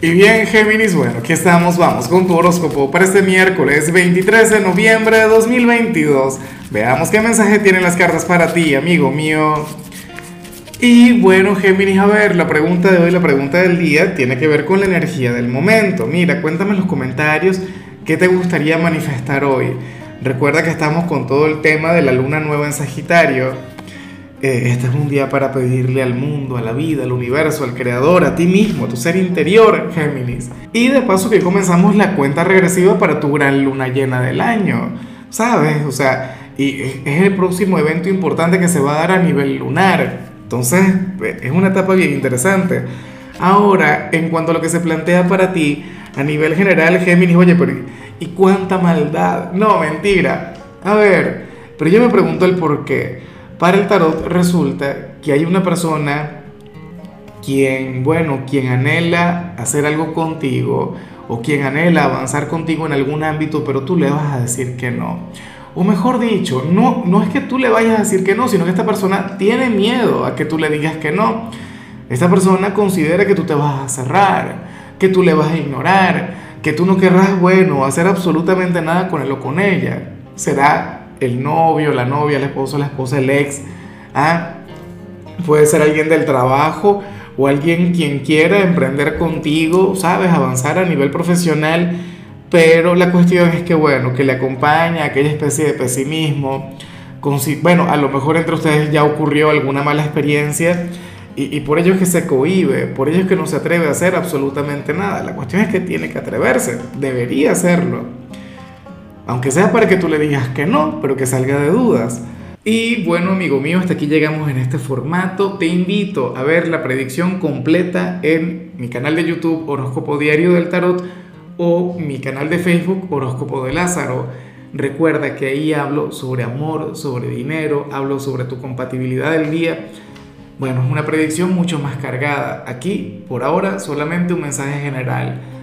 Y bien, Géminis, bueno, aquí estamos, vamos con tu horóscopo para este miércoles 23 de noviembre de 2022. Veamos qué mensaje tienen las cartas para ti, amigo mío. Y bueno, Géminis, a ver, la pregunta de hoy, la pregunta del día, tiene que ver con la energía del momento. Mira, cuéntame en los comentarios qué te gustaría manifestar hoy. Recuerda que estamos con todo el tema de la luna nueva en Sagitario eh, este es un día para pedirle al mundo, a la vida, al universo, al creador, a ti mismo, a tu ser interior, Géminis. Y de paso que comenzamos la cuenta regresiva para tu gran luna llena del año, ¿sabes? O sea, y es el próximo evento importante que se va a dar a nivel lunar. Entonces, es una etapa bien interesante. Ahora, en cuanto a lo que se plantea para ti, a nivel general, Géminis, oye, pero ¿y cuánta maldad? No, mentira. A ver, pero yo me pregunto el por qué. Para el tarot resulta que hay una persona quien, bueno, quien anhela hacer algo contigo o quien anhela avanzar contigo en algún ámbito, pero tú le vas a decir que no. O mejor dicho, no, no es que tú le vayas a decir que no, sino que esta persona tiene miedo a que tú le digas que no. Esta persona considera que tú te vas a cerrar, que tú le vas a ignorar, que tú no querrás, bueno, hacer absolutamente nada con él o con ella. Será el novio, la novia, el esposo, la esposa, el ex. ¿ah? Puede ser alguien del trabajo o alguien quien quiera emprender contigo, sabes, avanzar a nivel profesional. Pero la cuestión es que, bueno, que le acompaña aquella especie de pesimismo. bueno, a lo mejor entre ustedes ya ocurrió alguna mala experiencia y, y, por ello es que se cohíbe, por ello es que no se atreve a hacer absolutamente nada. La cuestión es que tiene que atreverse, debería hacerlo. Aunque sea para que tú le digas que no, pero que salga de dudas. Y bueno, amigo mío, hasta aquí llegamos en este formato. Te invito a ver la predicción completa en mi canal de YouTube Horóscopo Diario del Tarot o mi canal de Facebook Horóscopo de Lázaro. Recuerda que ahí hablo sobre amor, sobre dinero, hablo sobre tu compatibilidad del día. Bueno, es una predicción mucho más cargada. Aquí, por ahora, solamente un mensaje general